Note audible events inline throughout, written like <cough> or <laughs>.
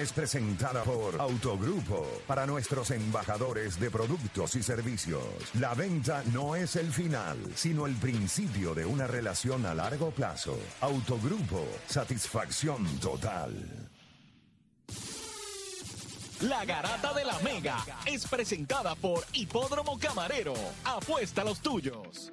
Es presentada por Autogrupo para nuestros embajadores de productos y servicios. La venta no es el final, sino el principio de una relación a largo plazo. Autogrupo, satisfacción total. La Garata de la Mega es presentada por Hipódromo Camarero. Apuesta a los tuyos.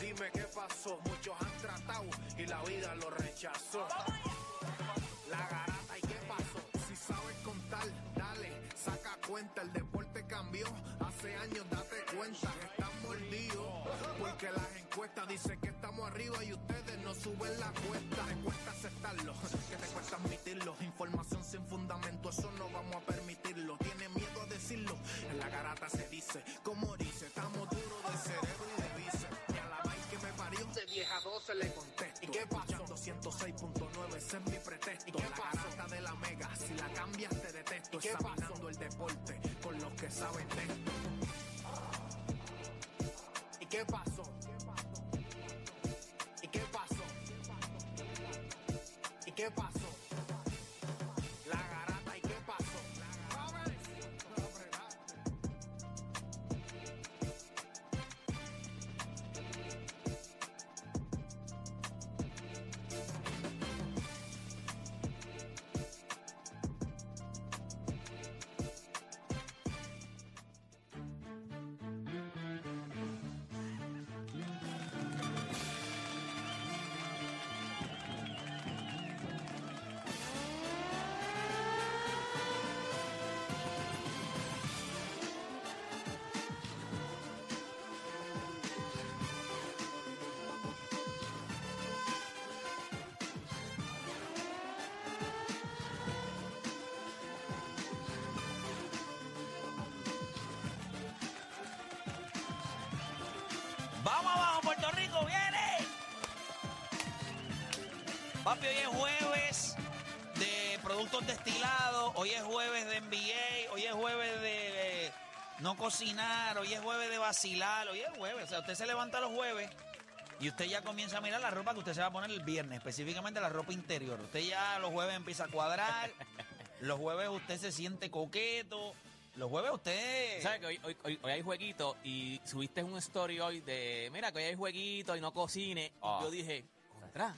Dime qué pasó, muchos han tratado y la vida lo rechazó. La garata y qué pasó, si sabes contar, dale, saca cuenta, el deporte cambió, hace años date cuenta, están mordidos, porque las encuestas dicen que estamos arriba y ustedes no suben la cuesta, te cuesta aceptarlo, que te cuesta admitirlo, información 10 a 12 le contesto, ¿y qué pasó? 106.9, ese es mi pretexto, ¿y qué la de la mega, si la cambias te detesto, examinando el deporte con los que saben de esto. Puerto Rico, viene. Papi, hoy es jueves de productos destilados, hoy es jueves de NBA, hoy es jueves de eh, no cocinar, hoy es jueves de vacilar, hoy es jueves. O sea, usted se levanta los jueves y usted ya comienza a mirar la ropa que usted se va a poner el viernes, específicamente la ropa interior. Usted ya los jueves empieza a cuadrar, <laughs> los jueves usted se siente coqueto, los jueves usted... ¿Sabes que hoy, hoy, hoy, hoy hay jueguito y subiste un story hoy de, mira que hoy hay jueguito y no cocine? Ah. Y yo dije, contra.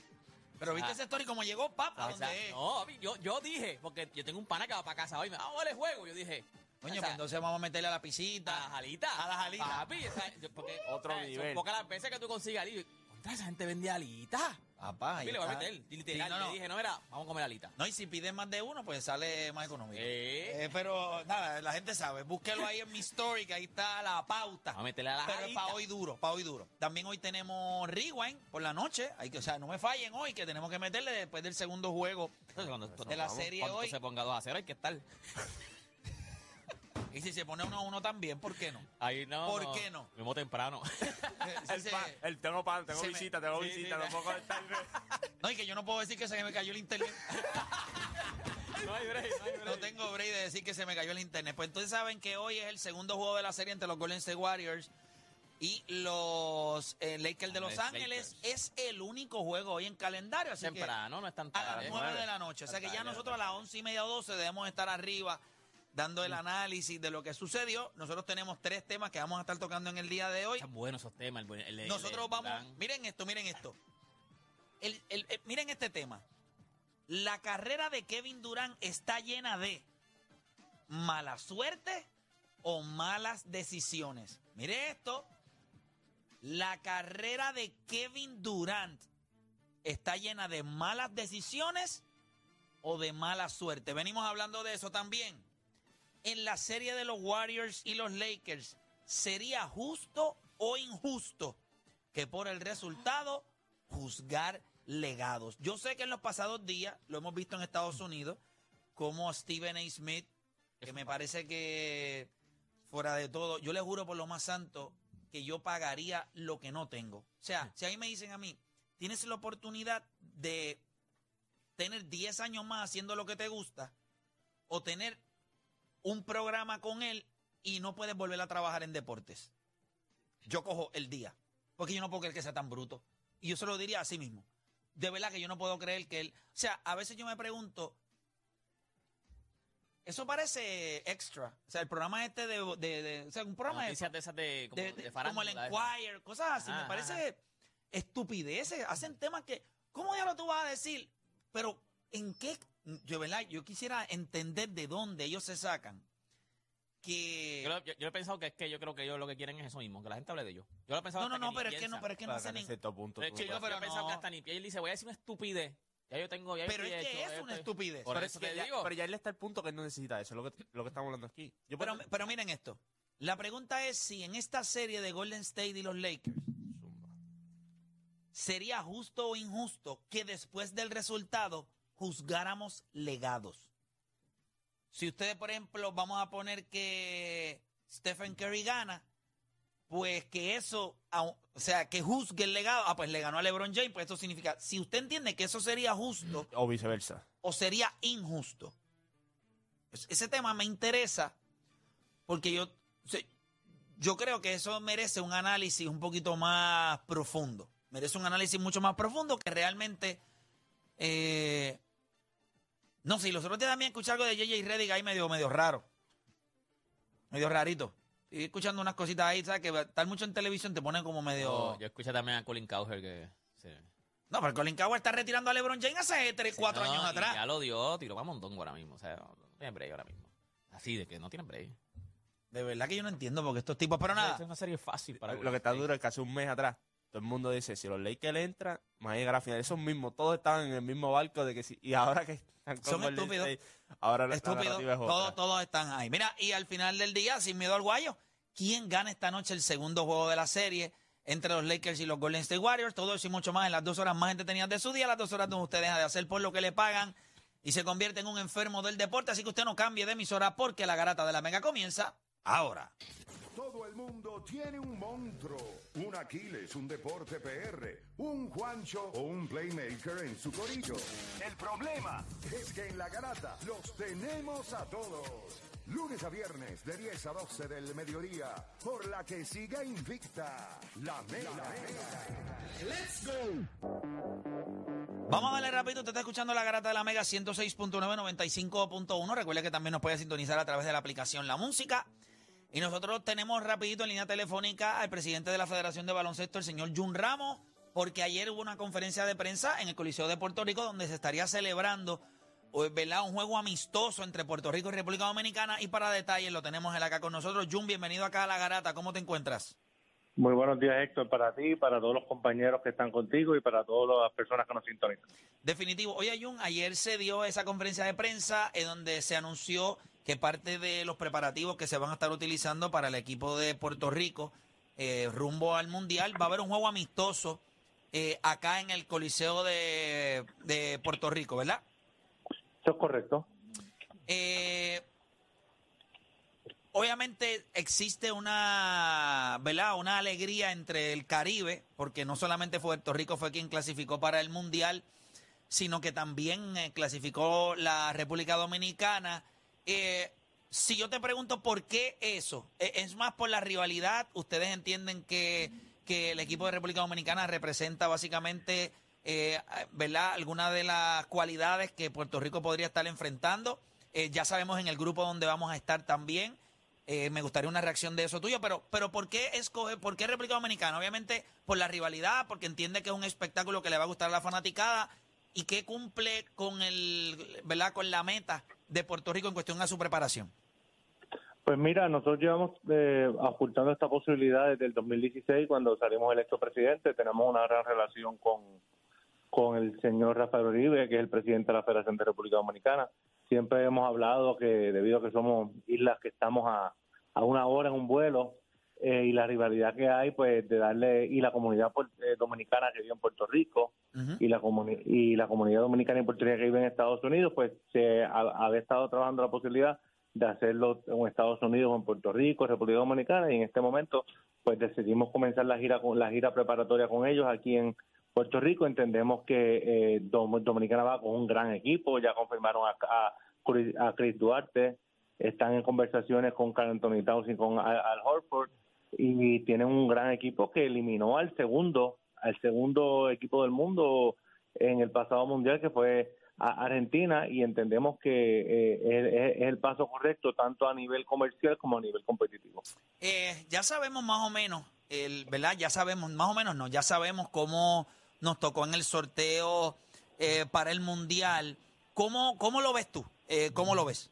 Pero viste Ah. ese story como llegó, papá, no, yo, yo dije, porque yo tengo un pana que va para casa hoy, me va a jugar el juego. Yo dije, Coño, pues entonces vamos a meterle a la a pisita. las alitas. A las alitas. Papi, porque, Otro o sea, nivel. Son pocas las veces que tú consigas esa gente vende alitas. Papá, Papi, le voy a está. meter. Y literal, Sí, no, le no. dije, no, mira, vamos a comer alitas. No, y si piden más de uno, pues sale más económico. Eh. Eh, pero nada, la gente sabe. Búsquelo ahí en mi story, que ahí está la pauta. Vamos a meterle a las Pero es para hoy duro, para hoy duro. También hoy tenemos Rewind por la noche. Hay que, o sea, no me fallen hoy, que tenemos que meterle después del segundo juego Entonces, cuando esto- de la vamos, serie cuando hoy. se ponga 2 a 0 hay que estar. Y si se pone uno a uno también, ¿por qué no? Ahí no. ¿Por qué no? Mismo temprano. <laughs> El, se- el tengo, pa- tengo me- visita, tengo sí, visita, sí. no puedo conectarme. <laughs> no, y que yo no puedo decir que se me cayó el internet. <laughs> No hay break, no hay break. No tengo break de decir que se me cayó el internet. Pues entonces saben que hoy es el segundo juego de la serie entre los Golden State Warriors y los eh, Lakers de Los Ángeles. Es el único juego hoy en calendario, así que Temprano, no es tan a las tarde. 9 de la noche. O sea que ya nosotros a las 11 y media o 12 debemos estar arriba dando el análisis de lo que sucedió. Nosotros tenemos tres temas que vamos a estar tocando en el día de hoy. Están buenos esos temas. el Nosotros el vamos, miren esto, miren esto. El- miren este tema. La carrera de Kevin Durant está llena de mala suerte o malas decisiones. Mire esto. La carrera de Kevin Durant está llena de malas decisiones o de mala suerte. Venimos hablando de eso también. En la serie de los Warriors y los Lakers, ¿sería justo o injusto que por el resultado juzgar legados? Yo sé que en los pasados días, lo hemos visto en Estados Unidos, como Stephen A. Smith, que me parece que fuera de todo, yo le juro por lo más santo que yo pagaría lo que no tengo. O sea, si ahí me dicen a mí, tienes la oportunidad de tener 10 años más haciendo lo que te gusta o tener un programa con él y no puedes volver a trabajar en deportes. Yo cojo el día, porque yo no puedo creer que sea tan bruto. Y yo se lo diría a sí mismo. De verdad que yo no puedo creer que él... O sea, a veces yo me pregunto, eso parece extra. O sea, el programa este de... de- de- o sea, un programa de, Noticias de esas de, como, de- de de- farándula, como el. Enquire, cosas así. Ajá, me parece ajá. estupideces. Hacen temas que... ¿Cómo ya lo tú vas a decir? Pero, ¿en qué? Yo, ¿verdad? Yo quisiera entender de dónde ellos se sacan. Que... Yo, lo- yo- yo he pensado que es que yo creo que ellos lo que quieren es eso mismo, que la gente hable de ellos. Yo lo he pensado No, no, no, pero es que no, pero es que no Claro, hace en ni... cierto punto. Pero que no yo, he pensado no. que hasta ni pie. Él dice, voy a decir una estupidez. Ya yo tengo, ya Pero es que hecho, es ya una estoy- estupidez. Por Pero eso es que te ya- digo. Pero ya él está al punto que él no necesita eso, es lo que, lo que estamos hablando aquí. Yo Pero, puedo- pero miren esto. La pregunta es si en esta serie de Golden State y los Lakers Zumba. sería justo o injusto que después del resultado juzgáramos legados. Si ustedes, por ejemplo, vamos a poner que Stephen Curry gana, pues que eso, o sea, que juzgue el legado, ah, pues le ganó a LeBron James, pues eso significa, si usted entiende que eso sería justo O viceversa. o sería injusto. Es- Ese tema me interesa porque yo, yo creo que eso merece un análisis un poquito más profundo. Merece un análisis mucho más profundo que realmente... eh, no y los otros días también escuché algo de JJ Reddick ahí medio, medio raro. Medio rarito. Estoy escuchando unas cositas ahí, ¿sabes? Que estar mucho en televisión te pone como medio... Yo, yo escuché también a Colin Cowher que... sí. No, pero Colin Coward está retirando a LeBron James hace 3, 4 No, años y atrás. Ya lo dio, tiró a montón ahora mismo. O sea, no, no tiene break ahora mismo. Así de que no tiene break. De verdad que yo no entiendo porque estos tipos... Pero nada, Es una serie fácil para Lo que está duro es que hace un mes atrás todo el mundo dice, si los Lakers entran, van a llegar a la final. Esos mismos, todos estaban en el mismo barco de que sí. Y ahora que están con Son estúpidos. State, ahora la Estúpido. narrativa es. Todos, todos están ahí. Mira, y al final del día, sin miedo al guayo, ¿quién gana esta noche el segundo juego de la serie entre los Lakers y los Golden State Warriors? Todo eso y mucho más en las dos horas más entretenidas de su día, las dos horas donde usted deja de hacer por lo que le pagan y se convierte en un enfermo del deporte. Así que usted no cambie de emisora porque la garata de la mega comienza ahora. Todo el mundo tiene un monstruo, un Aquiles, un Deporte PR, un Juancho o un Playmaker en su corillo. El problema es que en la garata los tenemos a todos. Lunes a viernes de 10 a 12 del mediodía, por la que siga invicta la Mega. ¡Let's go! Vamos a darle rápido, usted está escuchando la garata de la Mega 106.9, 95.1. Recuerde que también nos puede sintonizar a través de la aplicación La Música. Y nosotros tenemos rapidito en línea telefónica al presidente de la Federación de Baloncesto, el señor Jun Ramos, porque ayer hubo una conferencia de prensa en el Coliseo de Puerto Rico donde se estaría celebrando ¿verdad? un juego amistoso entre Puerto Rico y República Dominicana. Y para detalles lo tenemos él acá con nosotros. Jun, bienvenido acá a la garata. ¿Cómo te encuentras? Muy buenos días, Héctor, para ti, para todos los compañeros que están contigo y para todas las personas que nos sintonizan. Definitivo. Oye, Jun, ayer se dio esa conferencia de prensa en donde se anunció que parte de los preparativos que se van a estar utilizando para el equipo de Puerto Rico eh, rumbo al Mundial va a haber un juego amistoso eh, acá en el Coliseo de, de Puerto Rico, ¿verdad? Eso es correcto. Eh, obviamente existe una, ¿verdad? Una alegría entre el Caribe, porque no solamente Puerto Rico fue quien clasificó para el Mundial, sino que también eh, clasificó la República Dominicana. Eh, si yo te pregunto por qué eso, ¿E- ¿es más por la rivalidad? ¿Ustedes entienden que, que el equipo de República Dominicana representa básicamente, eh, ¿verdad?, algunas de las cualidades que Puerto Rico podría estar enfrentando. Eh, ya sabemos en el grupo donde vamos a estar también. Eh, me gustaría una reacción de eso tuyo, pero, pero ¿por qué escoge, por qué República Dominicana? Obviamente por la rivalidad, porque entiende que es un espectáculo que le va a gustar a la fanaticada y que cumple con el, ¿verdad? Con la meta de Puerto Rico en cuestión a su preparación. Pues mira, nosotros llevamos eh, ocultando esta posibilidad desde el 2016 cuando salimos electo presidente. Tenemos una gran relación con, con el señor Rafael Uribe, que es el presidente de la Federación de República Dominicana. Siempre hemos hablado que debido a que somos islas que estamos a, a una hora en un vuelo eh, y la rivalidad que hay, pues de darle, y la comunidad puer- eh, dominicana que vive en Puerto Rico, y la y la comunidad dominicana y puertorriqueña que vive en Estados Unidos, pues se ha- había estado trabajando la posibilidad de hacerlo en Estados Unidos o en Puerto Rico, República Dominicana, y en este momento pues decidimos comenzar la gira con la gira preparatoria con ellos aquí en Puerto Rico. Entendemos que eh, Dom- Dominicana va con un gran equipo, ya confirmaron a, a, Chris- a Chris Duarte, están en conversaciones con Carl Anthony Towns y con Al, Al Horford y tienen un gran equipo que eliminó al segundo al segundo equipo del mundo en el pasado mundial que fue Argentina y entendemos que eh, es el paso correcto tanto a nivel comercial como a nivel competitivo. Eh, ya sabemos más o menos, el, ¿verdad? Ya sabemos, más o menos no, ya sabemos cómo nos tocó en el sorteo eh, para el Mundial. ¿Cómo, cómo lo ves tú? Eh, ¿Cómo lo ves?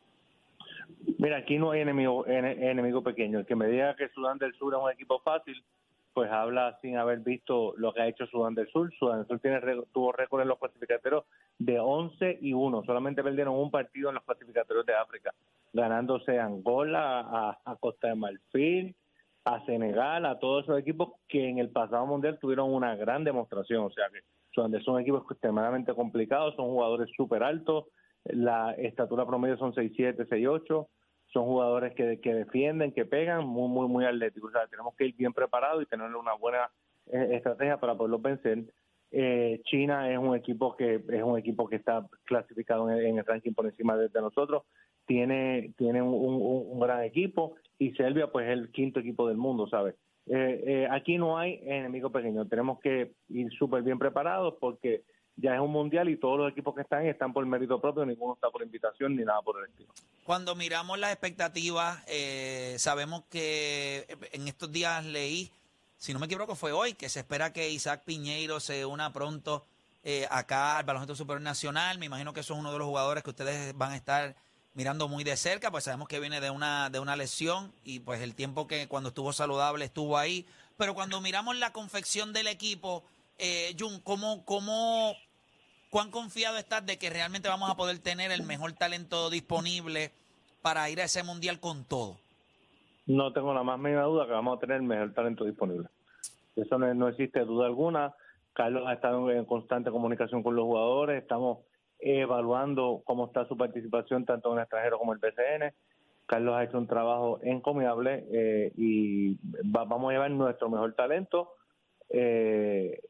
Mira, aquí no hay enemigo ene- enemigo pequeño. El que me diga que Sudán del Sur es un equipo fácil, pues habla sin haber visto lo que ha hecho Sudán del Sur. Sudán del Sur tiene, tuvo récord en los clasificatorios de 11 y 1. Solamente perdieron un partido en los clasificatorios de África, ganándose a Angola, a, Costa de Marfil, a Senegal, a todos esos equipos que en el pasado mundial tuvieron una gran demostración. O sea que Sur son equipos extremadamente complicados, son jugadores súper altos, la estatura promedio son 6'7", 6'8", son jugadores que, que defienden, que pegan, muy, muy, muy atléticos. O sea, tenemos que ir bien preparados y tener una buena eh, estrategia para poderlos vencer. Eh, China es un equipo que es un equipo que está clasificado en en el ranking por encima de, nosotros. Tiene tiene un, un- un gran equipo y Serbia pues es el quinto equipo del mundo, ¿sabes? Eh, eh, aquí no hay enemigo pequeño. Tenemos que ir súper bien preparados porque ya es un mundial y todos los equipos que están están por mérito propio, ninguno está por invitación ni nada por el estilo. Cuando miramos las expectativas, eh, sabemos que en estos días leí, si no me equivoco fue hoy, que se espera que Isaac Piñeiro se una pronto eh, acá al Baloncesto Superior Nacional. Me imagino que eso es uno de los jugadores que ustedes van a estar mirando muy de cerca, pues sabemos que viene de una, de una lesión y pues el tiempo que cuando estuvo saludable estuvo ahí. Pero cuando miramos la confección del equipo, eh, Jun, ¿cómo, cómo, ¿cuán confiado estás de que realmente vamos a poder tener el mejor talento disponible para ir a ese mundial con todo? No tengo la más mínima duda que vamos a tener el mejor talento disponible. Eso no, existe duda alguna. Carlos ha estado en constante comunicación con los jugadores. Estamos evaluando cómo está su participación tanto en el extranjero como en el BCN. Carlos ha hecho un trabajo encomiable eh, y va- vamos a llevar nuestro mejor talento eh,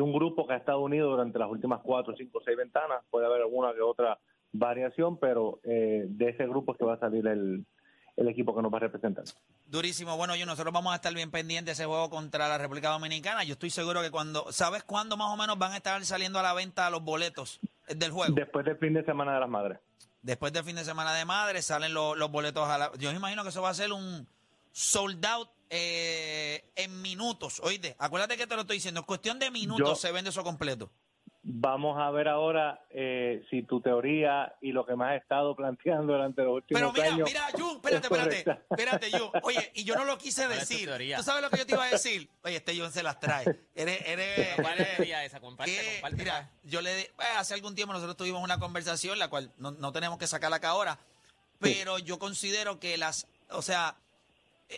y un grupo que ha estado unido durante las últimas cuatro, cinco, seis ventanas. Puede haber alguna que otra variación, pero eh, de ese grupo es que va a salir el, el equipo que nos va a representar. Durísimo. Bueno, yo nosotros vamos a estar bien pendientes de ese juego contra la República Dominicana. Yo estoy seguro que cuando, ¿sabes cuándo más o menos van a estar saliendo a la venta los boletos del juego? Después del fin de semana de las madres. Después del fin de semana de madre salen los, los boletos a la... Yo me imagino que eso va a ser un sold out eh, en minutos. Oíste, acuérdate que te lo estoy diciendo. Es cuestión de minutos Yo- se vende eso completo. Vamos a ver ahora eh, si tu teoría y lo que me has estado planteando durante los últimos Pero mira, años. mira, Jun, espérate, es espérate, correcta. espérate, Jun. Oye, y yo no lo quise ¿Cuál es tu decir. ¿Tú sabes lo que yo te iba a decir? Oye, este Jun se las trae. Eres, eres, ¿Cuál es teoría esa? Comparte, que, comparte. mira, yo le eh, hace algún tiempo nosotros tuvimos una conversación, la cual no, no tenemos que sacarla acá ahora, pero yo considero que las, o sea,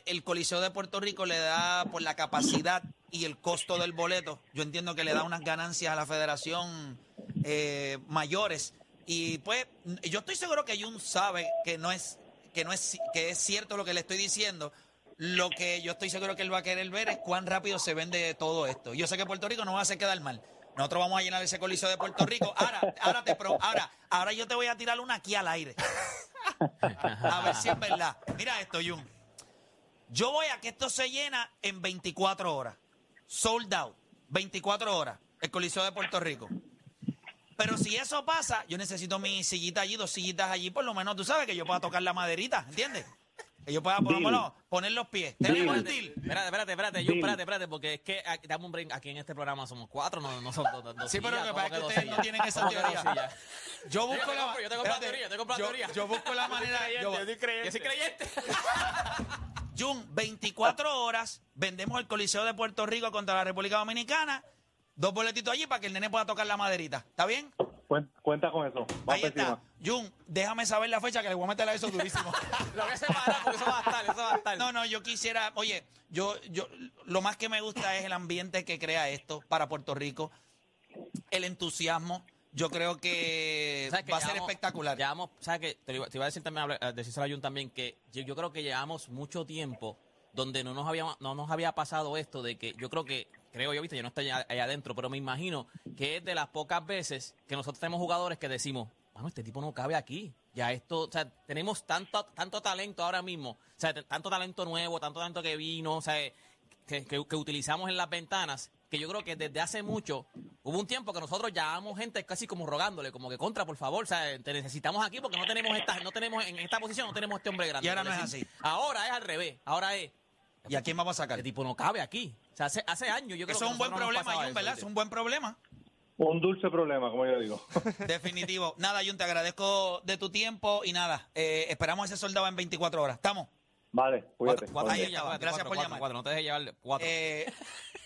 el Coliseo de Puerto Rico le da por la capacidad y el costo del boleto, yo entiendo que le da unas ganancias a la federación eh, mayores y pues yo estoy seguro que Jun sabe que no es que no es que es cierto lo que le estoy diciendo. Lo que yo estoy seguro que él va a querer ver es cuán rápido se vende todo esto. Yo sé que Puerto Rico no va a hacer quedar mal, Nosotros vamos a llenar ese coliseo de Puerto Rico. Ahora, ahora, te pro- ahora, ahora yo te voy a tirar una aquí al aire. A ver si es verdad. Mira esto, Jun. Yo voy a que esto se llena en 24 horas. Sold out. 24 horas. El Coliseo de Puerto Rico. Pero si eso pasa, yo necesito mi sillita allí, dos sillitas allí, por lo menos tú sabes que yo pueda tocar la maderita, ¿entiendes? Que yo pueda por lo menos poner los pies. ¿Tenemos el Deal. Espérate, espérate, espérate, Deal. espérate, espérate, porque es que aquí, dame un break, aquí en este programa somos cuatro, no, no son dos, dos Sí, pero lo que ¿cómo pasa es que ustedes sillas? no tienen esa ¿Cómo que dos teoría. Yo busco Yo la yo te compro la teoría, yo te compro la yo- teoría. Yo busco la manera. yo- Yo soy creyente. <laughs> Jun, 24 horas, vendemos el Coliseo de Puerto Rico contra la República Dominicana. Dos boletitos allí para que el nene pueda tocar la maderita. ¿Está bien? Cuen- Cuenta con eso. Vamos Ahí está. encima. Jun, déjame saber la fecha que le voy a meter a eso durísimo. <laughs> Lo voy a separar porque eso va a estar, eso va a estar. No, no, yo quisiera, oye, yo, yo, lo más que me gusta es el ambiente que crea esto para Puerto Rico, el entusiasmo. Yo creo que ¿Sabes que va a ser llevamos- espectacular. Llevamos, ¿sabes qué? Te, iba, te iba a decir también, a decírselo a Jun también, que yo, yo creo que llevamos mucho tiempo donde no nos había, no nos había pasado esto de que yo creo que, creo yo, viste, yo no estoy allá, allá adentro, pero me imagino que es de las pocas veces que nosotros tenemos jugadores que decimos, vamos, este tipo no cabe aquí. Ya esto, o sea, tenemos tanto, tanto talento ahora mismo, o sea, tanto talento nuevo, tanto talento que vino, o sea, que, que- que utilizamos en las ventanas, que yo creo que desde hace mucho hubo un tiempo que nosotros llamamos gente casi como rogándole, como que contra, por favor, o sea, te necesitamos aquí porque no tenemos esta, no tenemos en esta posición no tenemos este hombre grande. Y ahora no es así. Ahora es al revés, ahora es ¿Y a quién vamos a sacar? este tipo no cabe aquí. O sea, hace, hace años yo creo Eso que es un buen problema, Jun, ¿verdad? Es un buen problema. Un dulce problema, como yo digo. <laughs> Definitivo. Nada, Jun, te agradezco de tu tiempo y nada, eh, esperamos ese soldado en 24 horas. ¿Estamos? Vale, cuídate. Cuatro, cuatro estaba. cuatro, Gracias cuatro, por cuatro, llamar. cuatro, no te dejes llevar cuatro. Eh,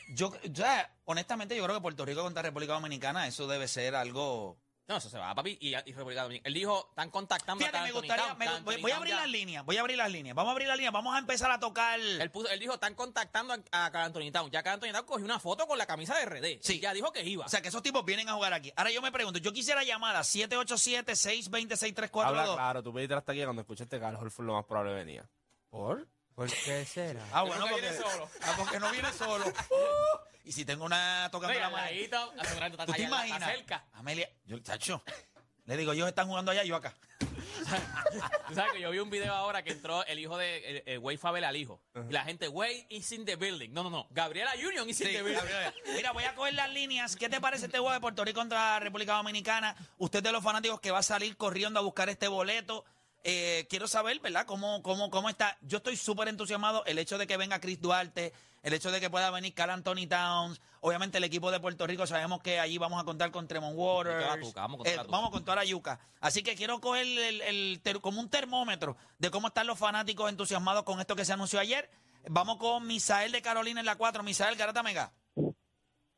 yo, o sea, honestamente, yo creo que Puerto Rico contra República Dominicana, eso debe ser algo. no, eso se va, papi. Y, y República Dominicana. Él dijo, están contactando Fíjate, a me gustaría. Town, me- voy, voy a abrir ya. las líneas, voy a abrir las líneas. Vamos a abrir las líneas, vamos a empezar a tocar. Él, puso- él dijo, están contactando a, a Anthony Town. Ya Anthony Town cogió una foto con la camisa de RD. Sí. Ya dijo que iba. O sea, que esos tipos vienen a jugar aquí. Ahora yo me pregunto, yo quisiera llamar a 787-620-6342. Habla claro, tú pediste hasta aquí cuando escuchaste que Al lo más probable venía. ¿Por? ¿Por qué será? Ah, bueno, porque, viene solo. ah, porque no viene solo. <laughs> y si tengo una tocando Mira, la está, asegurando, ¿Tú está te imaginas? cerca. Amelia, yo, chacho, le digo, ellos están jugando allá y yo acá. <laughs> Tú sabes que yo vi un video ahora que entró el hijo de eh, Wade Favela al hijo. Y la gente, Wade is in the building. No, no, no. Gabriela Union is in Sí, the building. Mira, voy a coger las líneas. ¿Qué te parece este juego de Puerto Rico contra República Dominicana? Usted de los fanáticos que va a salir corriendo a buscar este boleto. Eh, quiero saber, ¿verdad? ¿Cómo, cómo, cómo está? Yo estoy súper entusiasmado. El hecho de que venga Chris Duarte, el hecho de que pueda venir Carl Anthony Towns. Obviamente el equipo de Puerto Rico, sabemos que allí vamos a contar con Tremont Waters. Con toda la tuca, vamos con toda Eh, vamos con toda la yuca. Así que quiero coger el, el ter- como un termómetro de cómo están los fanáticos entusiasmados con esto que se anunció ayer. Vamos con Misael de Carolina en la 4. Misael Garata Mega.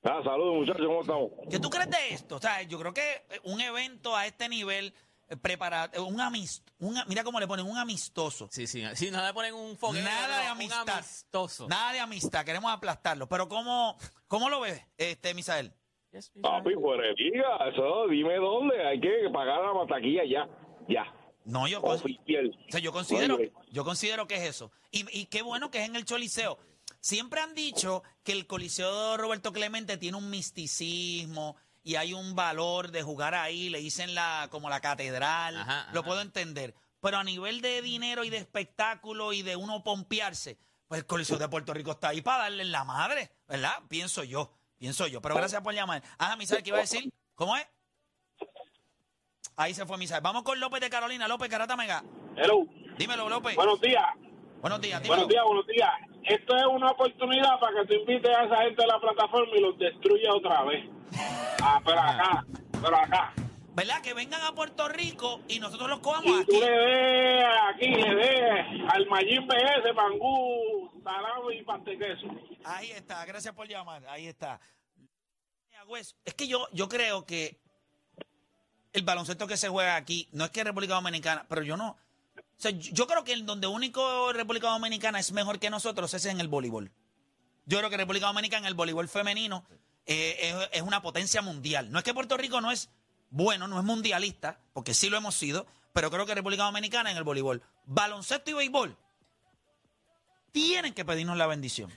Ah, saludos muchachos, ¿cómo estamos? ¿Qué tú crees de esto? O sea, yo creo que un evento a este nivel eh, preparado, un amist, un, mira cómo le ponen un amistoso. Sí, sí. Si no le ponen un fogueo. Nada no, de un amistad. amistoso. Nada de amistad, queremos aplastarlo. Pero ¿cómo, cómo lo ves, este Misael? Yes, yes, Papi, fuera de liga, eso, dime dónde, hay que pagar la mataquilla ya, ya, No, yo, oficial. o sea, yo considero, yo considero que es eso. Y, y qué bueno que es en el Choliseo. Siempre han dicho que el Coliseo Roberto Clemente tiene un misticismo y hay un valor de jugar ahí, le dicen la como la catedral, Ajá, lo puedo entender. Pero a nivel de dinero y de espectáculo y de uno pompearse, pues el Coliseo de Puerto Rico está ahí para darle en la madre, ¿verdad? Pienso yo, pienso yo. Pero gracias por llamar. Ajá, Misael, ¿qué iba a decir? ¿Cómo es? Ahí se fue Misael. Vamos con López de Carolina. López Carata Mega. Hello, Dímelo, López. buenos días, Buenos días, dímelo. buenos días, buenos días. Esto es una oportunidad para que tú invites a esa gente de la plataforma y los destruyas otra vez. Ah, pero acá, pero acá. ¿Verdad? Que vengan a Puerto Rico y nosotros los cojamos Y aquí. tú le des aquí, le des al Mayín BS, mangú, salami y pantequeso. Ahí está, gracias por llamar. Ahí está. Es que yo, yo creo que el baloncesto que se juega aquí, no es que República Dominicana, pero yo no. O sea, yo creo que el donde único República Dominicana es mejor que nosotros es en el voleibol. Yo creo que República Dominicana en el voleibol femenino eh, es, es una potencia mundial. No es que Puerto Rico no es bueno, no es mundialista, porque sí lo hemos sido, pero creo que República Dominicana en el voleibol, baloncesto y béisbol, tienen que pedirnos la bendición.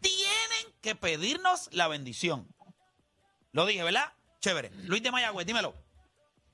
tienen que pedirnos la bendición. Lo dije, ¿verdad? Chévere. Luis de Mayagüez, dímelo.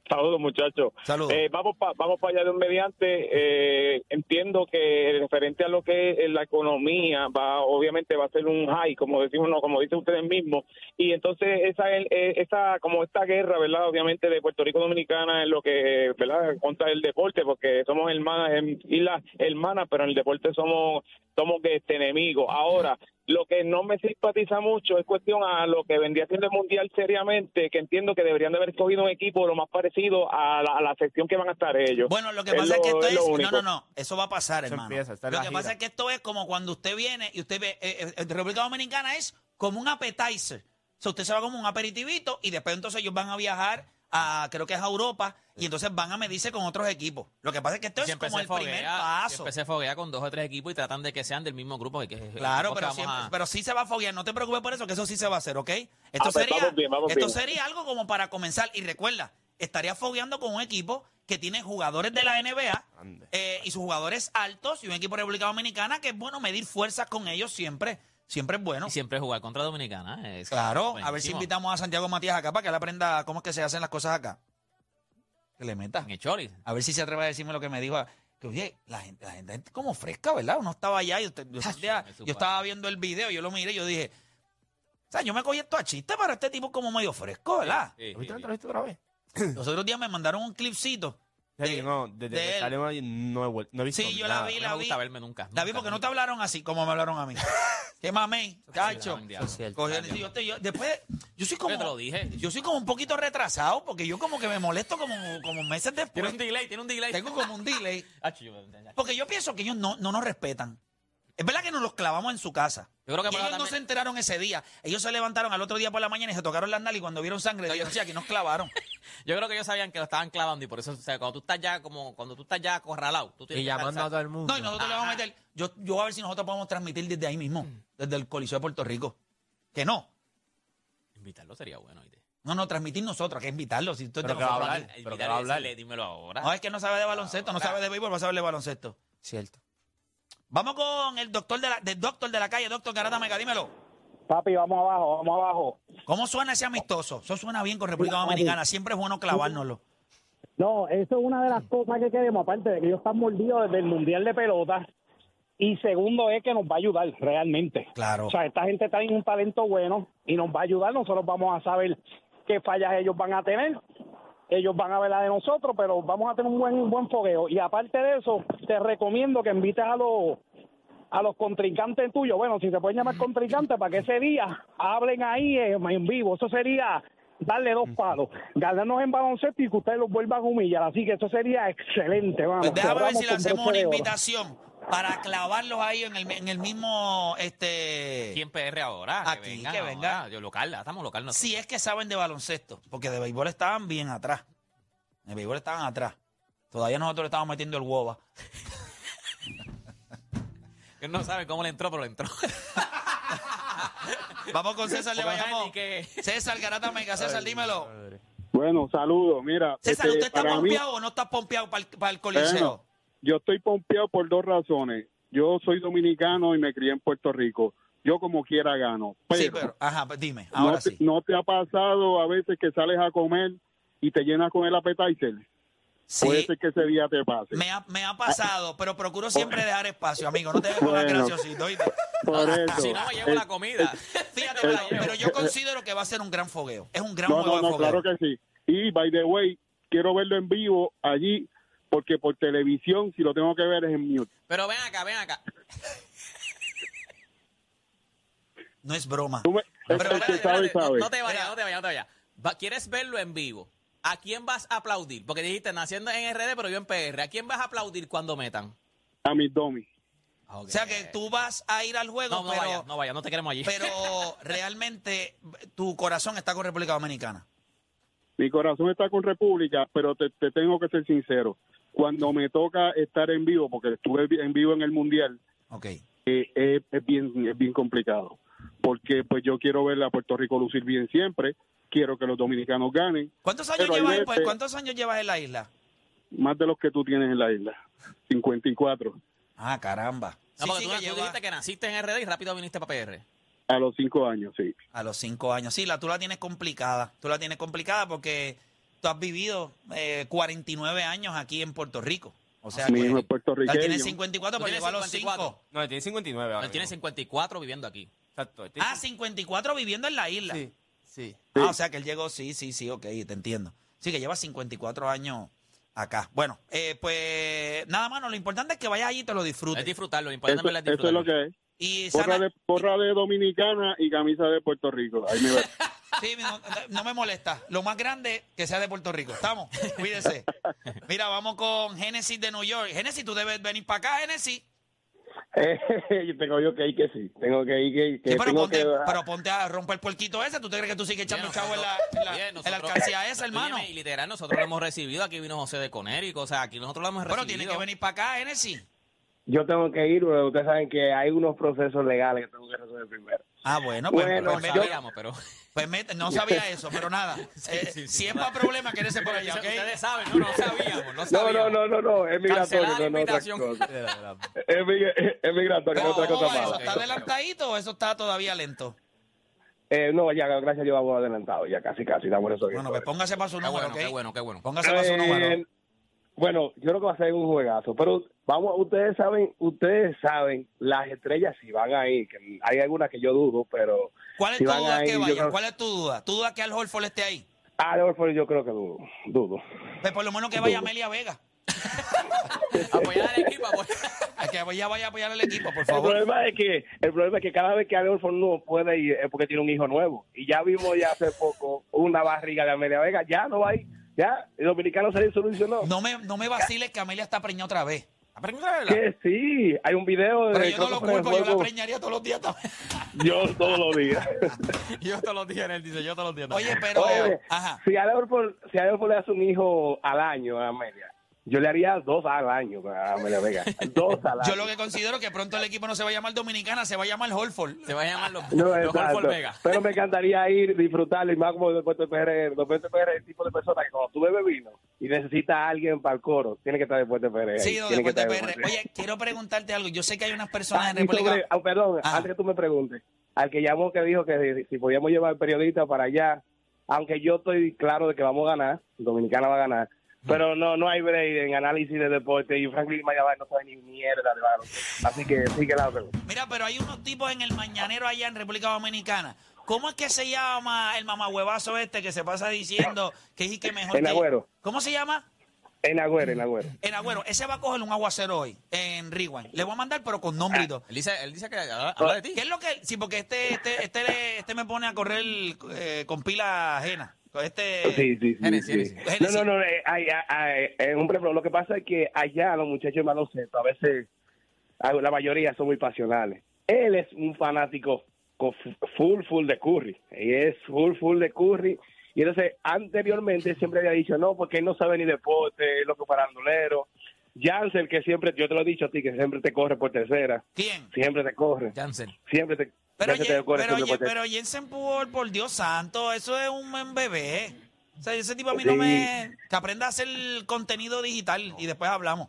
Saludos, muchachos. Saludos. Eh, vamos para vamos para allá de un mediante. Eh, entiendo que referente a lo que es la economía, va obviamente va a ser un high, como decimos, no, como dicen ustedes mismos. Y entonces esa eh, esa como esta guerra, ¿verdad? Obviamente de Puerto Rico Dominicana es lo que, ¿verdad? Contra el deporte, porque somos hermanas, em, islas hermanas, pero en el deporte somos somos este, enemigos. Ahora, lo que no me simpatiza mucho es cuestión a lo que vendría siendo el mundial seriamente, que entiendo que deberían de haber cogido un equipo lo más parecido a la, a la sección que van a estar ellos. Bueno, lo que Es pasa es, que esto es No, no, no. Eso va a pasar, Eso hermano. empieza, en lo que gira. pasa es que esto es como cuando usted viene y usted ve. eh, eh, República Dominicana es como un appetizer. O sea, usted se va como un aperitivito y después entonces ellos van a viajar a, creo que es a Europa, y entonces van a medirse con otros equipos. Lo que pasa es que esto es como el primer paso. siempre se foguea con dos o tres equipos y tratan de que sean del mismo grupo. Que, Claro, pero, siempre- a- pero sí se va a foguear. No te preocupes por eso, que eso sí se va a hacer, ¿ok? Esto, Ah, pues sería, vamos bien, vamos esto bien. sería algo como para comenzar. Y recuerda, estaría fogueando con un equipo que tiene jugadores de la NBA eh, y sus jugadores altos y un equipo de República Dominicana que es bueno medir fuerzas con ellos siempre. Siempre es bueno. Y siempre jugar contra Dominicana. es Claro, a ver si invitamos a Santiago Matías acá para que él aprenda cómo es que se hacen las cosas acá. Que le meta. En el Choli. A ver si se atreve a decirme lo que me dijo. Que oye, la gente, la gente es como fresca, ¿verdad? Uno estaba allá y usted- yo, yo estaba viendo el video, yo lo miré y yo dije, o sea, yo me cogí esto a chiste para este tipo como medio fresco, ¿verdad? Sí, ¿Viste sí, sí. otra vez? Los otros días me mandaron un clipcito. Sí, de- no, desde de que ahí no he, vuel- no he visto Sí, yo nada. la vi, No la me vi. gusta verme nunca. La vi nunca, porque no te nunca. hablaron así como me hablaron a mí. <laughs> ¿Qué. Cogió- sí, yo yo- después, yo soy como. Yo te lo dije. Yo soy como un poquito retrasado porque yo como que me molesto como, como meses Tiene después. un delay, tiene un delay. Tengo como un delay. <laughs> Porque yo pienso que ellos no, no nos respetan. Es verdad que nos los clavamos en su casa. Yo creo que Y ellos no se enteraron ese día. Ellos se levantaron al otro día por la mañana y se tocaron las nalgas y cuando vieron sangre, dijeron, sí, aquí nos clavaron. <laughs> Yo creo que ellos sabían que lo estaban clavando y por eso, o sea, cuando tú estás ya como, cuando tú estás ya acorralado, tú tienes Y que llamando a todo el mundo. No, y nosotros le vamos a meter. Yo, yo voy a ver si nosotros podemos transmitir desde ahí mismo, desde el Coliseo de Puerto Rico. Que no. Invitarlo sería bueno. No, no, transmitir nosotros, que invitarlo. Si de Pero que va a hablar. Pero que va a hablar. dímelo ahora. No, es que no sabe de baloncesto, no sabe de béisbol, va a saber de baloncesto. Cierto. Vamos con el doctor de la, del doctor de la calle, doctor Garata Mega, dímelo. Papi, vamos abajo, vamos abajo. ¿Cómo suena ese amistoso? Eso suena bien con República Dominicana, siempre es bueno clavárnoslo. No, eso es una de las cosas que queremos, aparte de que ellos están mordidos desde el Mundial de Pelota. Y segundo es que nos va a ayudar realmente. Claro. O sea, esta gente tiene un talento bueno y nos va a ayudar. Nosotros vamos a saber qué fallas ellos van a tener. Ellos van a ver la de nosotros, pero vamos a tener un buen, un buen fogueo. Y aparte de eso, te recomiendo que invites a los a los contrincantes tuyos, bueno, si se pueden llamar contrincantes, para que ese día hablen ahí en vivo. Eso sería darle dos palos, ganarnos en baloncesto y que ustedes los vuelvan a humillar. Así que eso sería excelente, vamos. Pues déjame ver si le hacemos una invitación para clavarlos ahí en el, en el mismo, este... Aquí en PR ahora. Aquí, que vengan que venga. ahora. Yo local, estamos local nosotros. Si es que saben de baloncesto, porque de béisbol estaban bien atrás. De béisbol estaban atrás. Todavía nosotros le estábamos metiendo el hueva. <laughs> Él no sabe cómo le entró, pero le entró. <laughs> Vamos con César Bayamón. ni que- César Garata Mega, César, dímelo. Bueno, saludos. Mira, César, este, ¿usted está mí, pompeado o no está pompeado para el, para el coliseo? Bueno, yo estoy pompeado por dos razones. Yo soy dominicano y me crié en Puerto Rico. Yo como quiera gano. Pero, sí, pero, ajá, pues dime, ahora no, te, sí. ¿no te ha pasado a veces que sales a comer y te llenas con el appetizer? Puede Sí, ser que ese día te pase. me ha, me ha pasado, pero procuro siempre dejar espacio, amigo. No te dejes Bueno. graciosito. Por eso. Si no me llevo la comida. Fíjate, pero, pero yo considero que va a ser un gran fogueo. Es un gran No, no, no, fogueo. claro que sí. Y, by the way, quiero verlo en vivo allí porque por televisión, si lo tengo que ver, es en mute. Pero ven acá, ven acá. No es broma. Tú me- Pero el que espérate, sabe, espérate, no- sabe. No, te vayas, no te vayas, no te vayas. Va- ¿Quieres verlo en vivo? ¿A quién vas a aplaudir? Porque dijiste, naciendo en RD, pero yo en PR. ¿A quién vas a aplaudir cuando metan? A mis domis. O sea que tú vas a ir al juego, No, no pero, vayas, no vayas, no te queremos allí. pero <laughs> realmente tu corazón está con República Dominicana. Mi corazón está con República, pero te, te tengo que ser sincero. Cuando me toca estar en vivo, porque estuve en vivo en el Mundial, eh, es, es bien, es bien complicado. Porque pues yo quiero ver a Puerto Rico lucir bien siempre, quiero que los dominicanos ganen, ¿Cuántos años llevas en- veces- ¿Cuántos años llevas en la isla? más de los que tú tienes en la isla. 54. Ah, caramba. No, Sí, porque sí, tú, que tú lleva- dijiste que naciste en RD y rápido viniste para PR. A los cinco años, sí. A los cinco años. Sí, la, tú la tienes complicada. Tú la tienes complicada porque tú has vivido eh, 49 años aquí en Puerto Rico. O sea, Mi que- hijo es puertorriqueño. Tiene 54, Tú pero tienes llegó a los 54. 5. No, él tiene 59 ahora Él tiene mismo. 54 viviendo aquí. Exacto. él tiene Ah, 54 viviendo en la isla. Sí, sí. Ah, o sea que él llegó, sí, sí, sí, ok, te entiendo. Sí, que lleva 54 años acá. Bueno, eh, pues nada más, lo importante es que vayas allí y te lo disfrutes. Es disfrutarlo, lo importante Eso, es eso es disfrutarlo. lo que es. Y Porra sana- de, porra de dominicana y camisa de Puerto Rico. Ahí me. <laughs> Sí, no, no me molesta. Lo más grande que sea de Puerto Rico. ¿Estamos? Cuídese. Mira, vamos con Genesis de New York. Genesis, tú debes venir para acá, Genesis. <laughs> yo tengo yo que ir que sí. Tengo que ir que, que Sí, pero, tengo ponte, que... pero ponte a romper el puerquito ese. ¿Tú te crees que tú sigues echando chavo en la, nosotros- en la, en alcancía esa, hermano? Y literal, nosotros lo hemos recibido. Aquí vino José de Conérico. O sea, aquí nosotros lo hemos Pero recibido. tiene que venir para acá, Genesis. Yo tengo que ir, pero ustedes saben que hay unos procesos legales que tengo que resolver primero. Ah, bueno, pues, Bueno, pues, No yo- sabíamos, pero... pues mete- no sabía eso, pero nada. <laughs> Eh, sí, sí. Si es para problema, quédese por allá, ¿ok? Ustedes saben, no, no <laughs> sabíamos, no No, sabíamos. no, no, no, no, es migratorio, no, no, otra cosa. Es, <laughs> mig- es migratorio, no ¿Cómo, otra cosa va eso? más. ¿Está adelantadito o eso está todavía lento? Eh, no, ya, gracias Dios vamos adelantado, ya casi, casi, estamos resolviendo. Bueno, pues póngase para su Qué número, bueno, ¿ok? qué bueno, qué bueno. Póngase para su número. Bueno, yo creo que va a ser un juegazo, pero vamos, ustedes saben, ustedes saben, las estrellas si van ahí, que hay algunas que yo dudo, pero ¿Cuál es si tu van duda ahí, que creo- ¿Cuál es tu duda? ¿Tu duda que Al Horford esté ahí? Ah, de Orford yo creo que dudo, dudo. Pues por lo menos que vaya Amelia Vega. <laughs> Apoyar al equipo, apoyar. Que ella vaya a apoyar al equipo, por El favor. problema es que el problema es que cada vez que Adolfo no puede ir es porque tiene un hijo nuevo y ya vimos ya hace poco una barriga de Amelia Vega, ya no va ahí, ya el dominicano se le solucionó. No me, no me vaciles que Amelia está preñada otra vez. Que sí, hay un video Pero de yo no lo culpo, yo la preñaría todos los días también. <laughs> yo todos los días. <laughs> Yo todos los días, él dice, yo todos los días. Oye, pero... Oye, Ajá. si Adolfo, si Adolfo le hace un hijo al año a Amelia, yo le haría dos al año a Amelia Vega, <laughs> dos al año. Yo lo que considero que pronto el equipo no se va a llamar Dominicana, se va a llamar Holford. Se va a llamar los, No, los. Holford Vega. Pero me encantaría ir, disfrutarlo y más como después de PR. Después de PR es el tipo de persona que cuando tú bebes vino y necesitas a alguien para el coro, tiene que estar después de PR. Sí, no, después de PR. Oye, quiero preguntarte algo. Yo sé que hay unas personas Ah, en República... sobre- ah, perdón, Ajá. antes que tú me preguntes, al que llamó que dijo que si, si podíamos llevar periodistas para allá, aunque yo estoy claro de que vamos a ganar, Dominicana va a ganar, pero no no hay break en análisis de deporte y Franklin Mayabal no sabe ni mierda de baloncesto. Así que sigue la pregunta. Mira, pero hay unos tipos en el mañanero allá en República Dominicana. ¿Cómo es que se llama el mamahuevazo este que se pasa diciendo que es y que mejor En que- Agüero. ¿Cómo se llama? En Agüero, en Agüero. En Agüero. Ese va a coger un aguacero hoy en Rewind. Le voy a mandar, pero con nombre y todo. Él dice, él dice que habla, habla de ti. ¿Qué es lo que...? Sí, porque este este este, este me pone a correr eh, con pila ajena. Este... Sí, sí, sí. Genesis, sí. Genesis. No, no, no. eh, hay- hay- eh, un ejemplo, lo que pasa es que allá los muchachos de baloncesto a veces, la mayoría son muy pasionales. Él es un fanático con full, full de Curry. Y es full, full de Curry. Y entonces, anteriormente siempre había dicho, no, porque él no sabe ni deporte, es loco parandolero. Jansen, que siempre, yo te lo he dicho a ti, que siempre te corre por tercera. ¿Quién? Siempre te corre. Jansen. Siempre te, Pero, Jansen Jen- te corre pero, siempre por pero Jensen Pujol, por Dios santo, eso es un bebé. O sea, ese tipo a mí Sí. no me... Que aprenda a hacer contenido digital y después hablamos.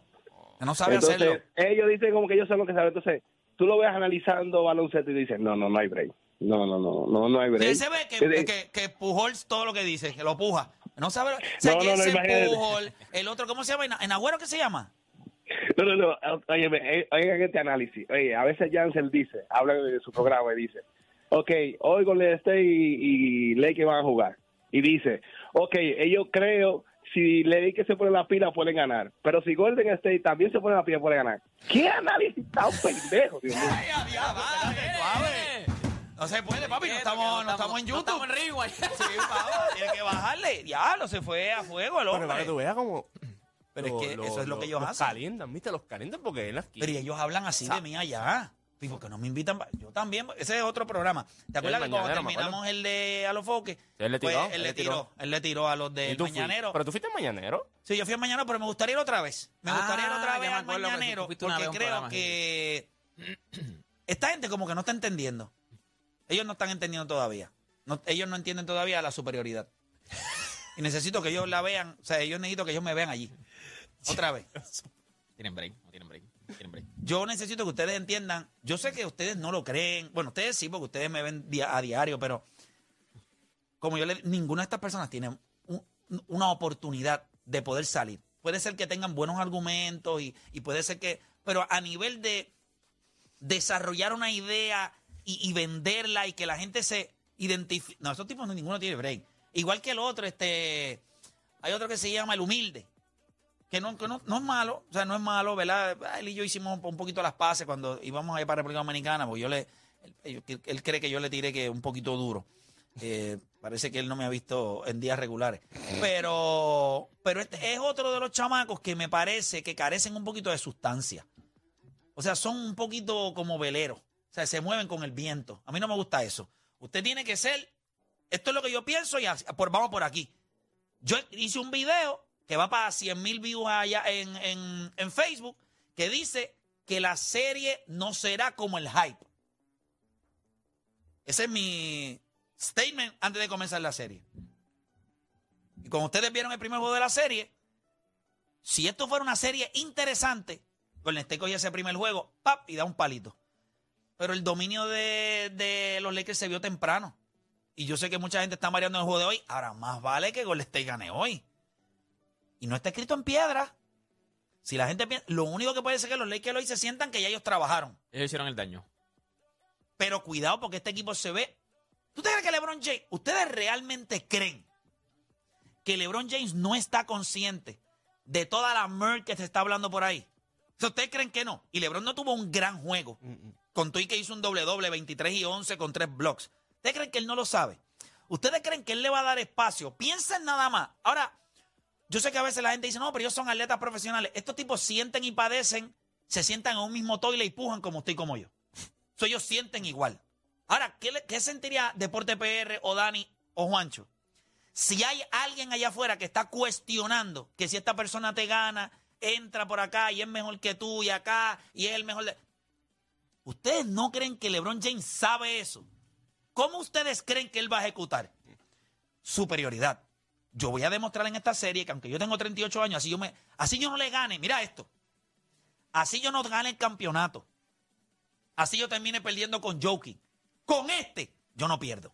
Que no sabe Entonces, hacerlo. ellos dicen como que ellos saben lo que saben. Entonces, tú lo ves analizando baloncesto y dices, no, no, no hay break. No, no, no, no, no hay break. Se ve que, que, que todo lo que dice, que lo puja. No sabe... O sea, No, no, no. Pujol, el otro, ¿cómo se llama? ¿En, en Agüero qué se llama? No, no, no. Oye, eh, oigan este análisis. Oye, a veces Jansen dice, habla de su programa y dice, ok, hoy Golden State y, y Lakers van a jugar. Y dice, ok, ellos creo, si Lakers se ponen la pila pueden ganar. Pero si Golden State también se pone la pila pueden ganar. ¿Qué análisis tan pendejo, Dios mío? No se puede, papi, no estamos, no estamos en No YouTube. estamos en Rewind. Sí, papá, tiene que bajarle. Diablo, se fue a fuego el Pero para que tú veas como... Pero es que eso es lo que ellos los hacen. calientan, ¿viste? Los calientan porque él aquí. Pero y ellos hablan así de mí allá. ¿Y por qué no me invitan? Yo también. Ese es otro programa. ¿Te acuerdas que cuando terminamos el de A los Foques? Él le pues, tiró, él, él le tiró. tiró. Él le tiró a los ¿Y del tú fuiste? Mañanero. Pero tú fuiste mañanero. Sí, yo fui al Mañanero, pero me gustaría ir otra vez. Me gustaría ir Ah, otra vez al Mañanero. Porque creo que <clears throat> esta gente como que no está entendiendo. Ellos no están entendiendo todavía. No- ellos no entienden todavía la superioridad. Y necesito que ellos la vean. O sea, yo necesito que ellos me vean allí. Otra vez. <laughs> Tienen break, no tienen break. Yo necesito que ustedes entiendan. Yo sé que ustedes no lo creen. Bueno, ustedes sí, porque ustedes me ven a diario, pero como yo le ninguna de estas personas tiene un- una oportunidad de poder salir. Puede ser que tengan buenos argumentos y, y puede ser que. Pero a nivel de desarrollar una idea y, y venderla y que la gente se identifique. No, esos tipos no, ninguno tiene break. Igual que el otro, este. Hay otro que se llama el humilde que no, que no, no es malo, o sea, no es malo, ¿verdad? Él y yo hicimos un poquito las paces cuando íbamos a ir para República Dominicana, porque yo le, él, cree que yo le tiré que un poquito duro. Eh, parece que él no me ha visto en días regulares. Pero, pero este es otro de los chamacos que me parece que carecen un poquito de sustancia. O sea, son un poquito como veleros. O sea, se mueven con el viento. A mí no me gusta eso. Usted tiene que ser, esto es lo que yo pienso y por, vamos por aquí. Yo hice un video que va para 100 mil views allá en, en- en Facebook que dice que la serie no será como el hype. Ese es mi statement antes de comenzar la serie. Y como ustedes vieron el primer juego de la serie, si esto fuera una serie interesante, Golden State cogía ese primer juego, ¡pap! y da un palito. Pero el dominio de, de los Lakers se vio temprano. Y yo sé que mucha gente está mareando el juego de hoy. Ahora, más vale que Golden State gane hoy. Y no está escrito en piedra. Si la gente piensa, lo único que puede ser que los Lakers hoy se sientan que ya ellos trabajaron. Ellos hicieron el daño. Pero cuidado porque este equipo se ve. ¿Tú te crees que LeBron James, ustedes realmente creen que LeBron James no está consciente de toda la mer que se está hablando por ahí? ¿Ustedes creen que no? Y LeBron no tuvo un gran juego. Con Tui que hizo un doble doble, 23 y 11 con tres blocks. ¿Ustedes creen que él no lo sabe? ¿Ustedes creen que él le va a dar espacio? Piensen nada más. Ahora, yo sé que a veces la gente dice, no, pero ellos son atletas profesionales. Estos tipos sienten y padecen, se sientan en un mismo toile y pujan como usted y como yo. So, ellos sienten igual. Ahora, ¿qué, qué sentiría Deporte PR o Dani o Juancho? Si hay alguien allá afuera que está cuestionando que si esta persona te gana, entra por acá y es mejor que tú y acá y es el mejor de... ¿Ustedes no creen que LeBron James sabe eso? ¿Cómo ustedes creen que él va a ejecutar? Superioridad. Yo voy a demostrar en esta serie que aunque yo tengo 38 años, así yo, me, así yo no le gane. Mira esto. Así yo no gane el campeonato. Así yo termine perdiendo con Joking. Con este, yo no pierdo.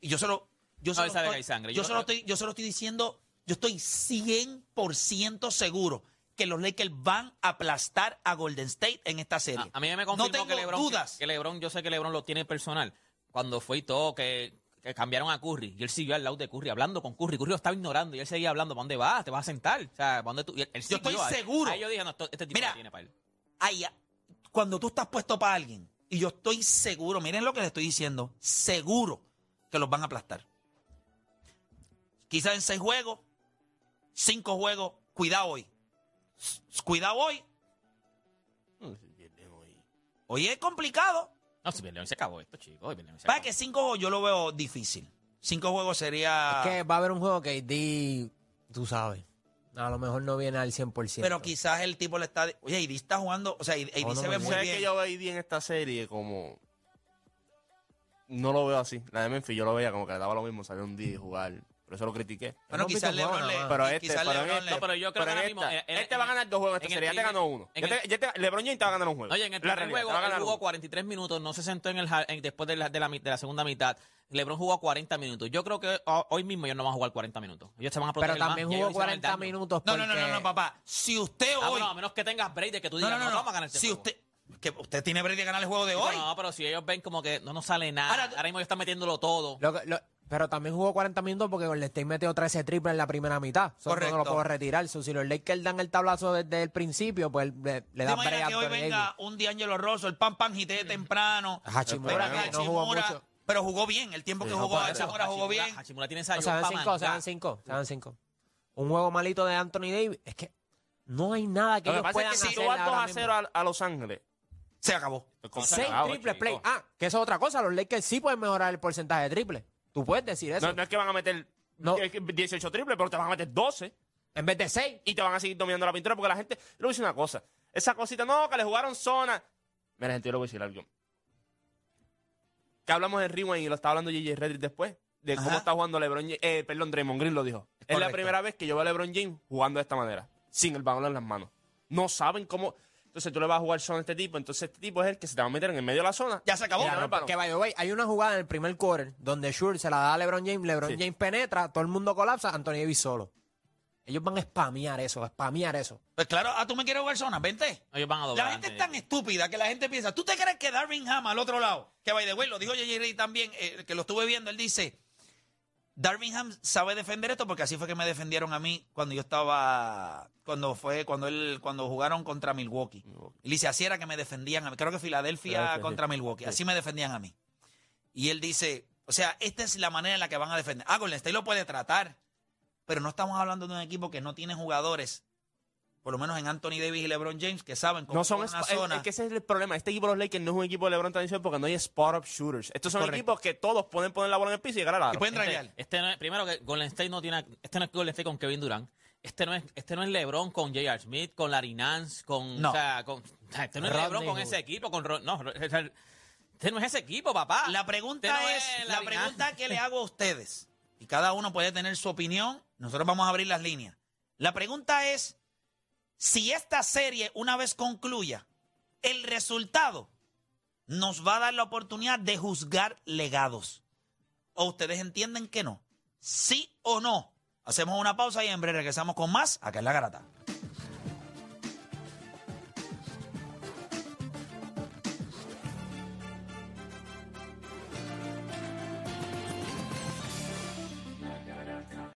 Y yo solo. Yo No, solo estoy. Yo, Yo solo estoy, yo solo estoy diciendo, yo estoy 100% seguro que los Lakers van a aplastar a Golden State en esta serie. A, a mí me no confirmó tengo que LeBron, dudas. que LeBron, yo sé que LeBron lo tiene personal. Cuando fue y todo, que, que cambiaron a Curry. Y él siguió al lado de Curry, hablando con Curry. Curry lo estaba ignorando y él seguía hablando. ¿Para dónde vas? ¿Te vas a sentar? O sea, ¿para dónde tú? y él- él Yo estoy ahí. seguro. Ahí yo dije, no, esto- este tipo Mira, tiene para él. Ay, ya, cuando tú estás puesto para alguien, y yo estoy seguro, miren lo que les estoy diciendo, seguro que los van a aplastar. Quizás en seis juegos, cinco juegos, cuidado hoy. Cuidado hoy. Hoy es complicado. No, si León se acabó esto, chicos. Para acabó. que cinco juegos yo lo veo difícil. Cinco juegos sería... Es que va a haber un juego que AD, tú sabes, a lo mejor no viene al 100%. Pero quizás el tipo le está... Oye, AD está jugando... O sea, AD Oh, no, se ve no, muy ¿Sabes bien. que yo veo a en esta serie como... No lo veo así. La de Memphis yo lo veía como que le daba lo mismo salir un día y jugar. Por eso lo critiqué. Bueno, quizás LeBron le... Pero este, quizás pero LeBron le- No, pero yo creo pero que ahora en mismo, esta- en- este va a ganar dos juegos serie. Ya te ganó uno. el- te- ya te- LeBron James te va a ganar un juego. Oye, en el primer juego él jugó uno. 43 minutos, no se sentó en el en- después de la, de, la, de la segunda mitad. LeBron jugó 40 minutos. Yo creo que ho- hoy mismo ellos no van a jugar 40 minutos. Ellos se van a proteger Pero también más. Jugó ellos hicieron el 40 daño. minutos No, porque... no, no, no, no, papá. Si usted Ah, hoy... bueno, a menos que tengas break de que tú No, digas, no, no, no, vamos a ganar no. este Si juego". usted... Que usted tiene break de ganar el juego de hoy. No, pero si ellos ven como que no nos sale nada. Ahora- Ahora, mismo ellos están metiéndolo todo. Lo que- lo- pero también jugó 40 minutos porque Golden State metió 13 triples en la primera mitad. Eso Correcto. no lo puedo retirar. So, si los Lakers dan el tablazo desde el principio, pues le, le ¿Te dan imaginas break a que hoy venga un D'Angelo Rosso, el pan pan jite temprano? Hachimura, Venga que no jugó Hachimura, mucho. Pero jugó bien. El tiempo que jugó eso. Hachimura jugó bien. Hachimura tiene esa O sea, ayuda dan pa' 5, se dan 5, se dan 5. Un juego malito de Anthony Davis. Es que no hay nada que Lo que ellos pasa puedan es que si hacer tú vas 2 ahora a mismo. 0 a, a Los Ángeles, Se acabó. Seis triples play. Ah, que eso es otra cosa. Los Lakers sí pueden mejorar el porcentaje de triple. Tú puedes decir eso. No, no es que van a meter No. eh, 18 triples, pero te van a meter 12 En vez de 6. y te van a seguir dominando la pintura porque la gente. Yo le voy a decir una cosa. Esa cosita, no, que le jugaron zona. Mira, gente, yo le voy a decir algo. Que hablamos de Rewind y lo estaba hablando JJ Reddick después. De cómo está jugando LeBron James. Eh, perdón, Draymond Green lo dijo. Es la primera vez que yo veo a LeBron James jugando de esta manera. Sin el balón en las manos. No saben cómo. Entonces tú le vas a jugar zona a este tipo, entonces este tipo es el que se te va a meter en el medio de la zona. Ya se acabó. Mira, que by the way, hay una jugada en el primer quarter donde Shur se la da a LeBron James, LeBron Sí. James penetra, todo el mundo colapsa, Anthony Davis solo. Ellos van a spamear eso, a spamear eso. Pues claro, ah, tú me quieres jugar zona, vente. Ellos van a doblar. La gente es tan estúpida que la gente piensa, ¿tú te crees que Darvin Ham al otro lado, que by the way, lo dijo J.J. Rey también, eh, que lo estuve viendo, él dice, Darvin Ham sabe defender esto porque así fue que me defendieron a mí cuando yo estaba, cuando fue, cuando él, cuando jugaron contra Milwaukee. Él dice, así era que me defendían a mí. Creo que Filadelfia contra sí. Milwaukee, Sí. así me defendían a mí. Y él dice, o sea, esta es la manera en la que van a defender. Ah, Golden State lo puede tratar, pero no estamos hablando de un equipo que no tiene jugadores, por lo menos en Anthony Davis y LeBron James, que saben cómo No son una zona. es que ese es el problema. Este equipo de los Lakers no es un equipo de LeBron tradicional porque no hay spot-up shooters. Estos son Correcto. equipos que todos pueden poner la bola en el piso y llegar a la Y pueden Este-. Este, no es- primero que Golden State no tiene, este no es Golden State con Kevin Durant. Este no es, este no es LeBron con J.R. Smith, con Larry Nance, con, No. o sea, con, este no es Rodney LeBron con Hood. ese equipo, con, no, este no es ese equipo, papá. La pregunta Este no es, la pregunta Nance. que le hago a ustedes, y cada uno puede tener su opinión, nosotros vamos a abrir las líneas. La pregunta es, si esta serie una vez concluya, el resultado nos va a dar la oportunidad de juzgar legados. ¿O ustedes entienden que no? ¿Sí o no? Hacemos una pausa y en breve regresamos con más acá en La Garata.